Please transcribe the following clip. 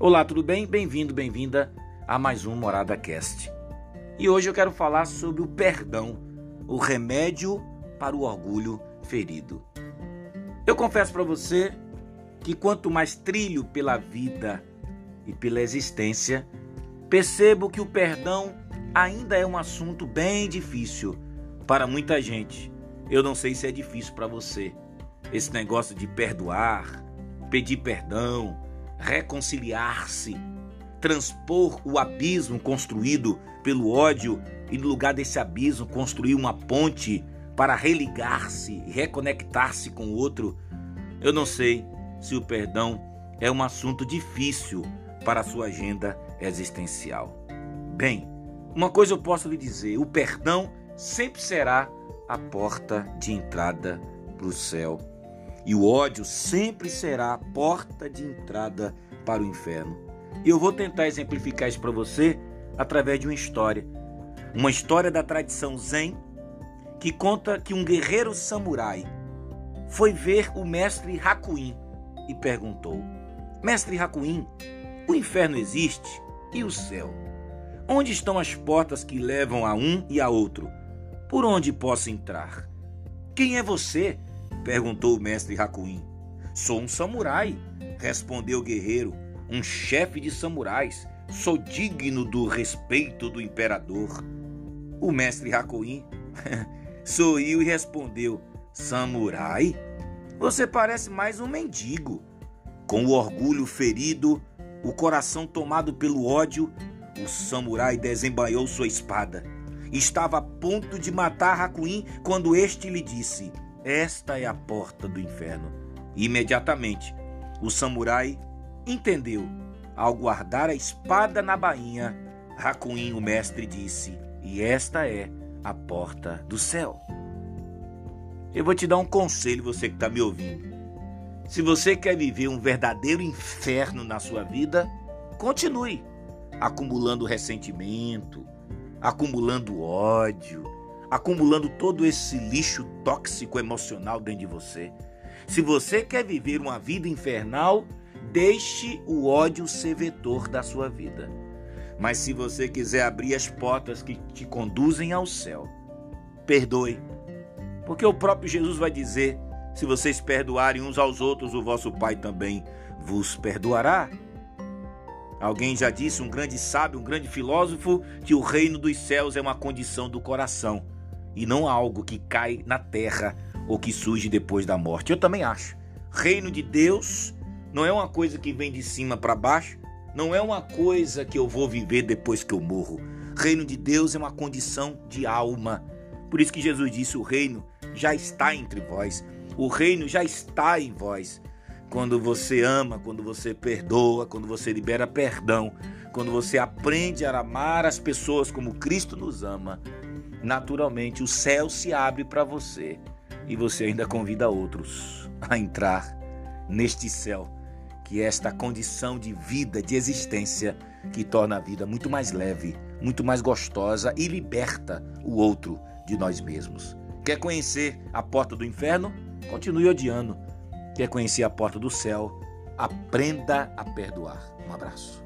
Olá, tudo bem? Bem-vindo, bem-vinda a mais um Morada Cast. E hoje eu quero falar sobre o perdão, o remédio para o orgulho ferido. Eu confesso para você que quanto mais trilho pela vida e pela existência, percebo que o perdão ainda é um assunto bem difícil para muita gente. Eu não sei se é difícil para você. Esse negócio de perdoar, pedir perdão, reconciliar-se, transpor o abismo construído pelo ódio e no lugar desse abismo construir uma ponte para religar-se reconectar-se com o outro. Eu não sei se o perdão é um assunto difícil para a sua agenda existencial. Bem, uma coisa eu posso lhe dizer: o perdão sempre será a porta de entrada para o céu. E o ódio sempre será a porta de entrada para o inferno. E eu vou tentar exemplificar isso para você através de uma história. Uma história da tradição Zen que conta que um guerreiro samurai foi ver o mestre Hakuin e perguntou: Mestre Hakuin, o inferno existe e o céu? Onde estão as portas que levam a um e a outro? Por onde posso entrar? Quem é você? Perguntou o mestre Hakuin. Sou um samurai, respondeu o guerreiro, um chefe de samurais. Sou digno do respeito do imperador. O mestre Hakuin sorriu e respondeu: Samurai? Você parece mais um mendigo. Com o orgulho ferido, o coração tomado pelo ódio, o samurai desembainhou sua espada. Estava a ponto de matar Hakuin quando este lhe disse: Esta é a porta do inferno. Imediatamente, o samurai entendeu. Ao guardar a espada na bainha, Hakuin, o mestre, disse: E esta é a porta do céu. Eu vou te dar um conselho, você que está me ouvindo. Se você quer viver um verdadeiro inferno na sua vida, continue acumulando ressentimento, acumulando ódio, acumulando todo esse lixo tóxico emocional dentro de você. Se você quer viver uma vida infernal, deixe o ódio ser vetor da sua vida. Mas se você quiser abrir as portas que te conduzem ao céu, perdoe. Porque o próprio Jesus vai dizer: se vocês perdoarem uns aos outros, o vosso Pai também vos perdoará. Alguém já disse, um grande sábio, um grande filósofo, que o reino dos céus é uma condição do coração e não algo que cai na terra ou que surge depois da morte. Eu também acho. Reino de Deus não é uma coisa que vem de cima para baixo, não é uma coisa que eu vou viver depois que eu morro. Reino de Deus é uma condição de alma. Por isso que Jesus disse: o reino já está entre vós, o reino já está em vós. Quando você ama, quando você perdoa, quando você libera perdão, quando você aprende a amar as pessoas como Cristo nos ama, naturalmente o céu se abre para você e você ainda convida outros a entrar neste céu, que é esta condição de vida, de existência, que torna a vida muito mais leve, muito mais gostosa e liberta o outro de nós mesmos. Quer conhecer a porta do inferno? Continue odiando Quer conhecer a porta do céu? Aprenda a perdoar. Um abraço.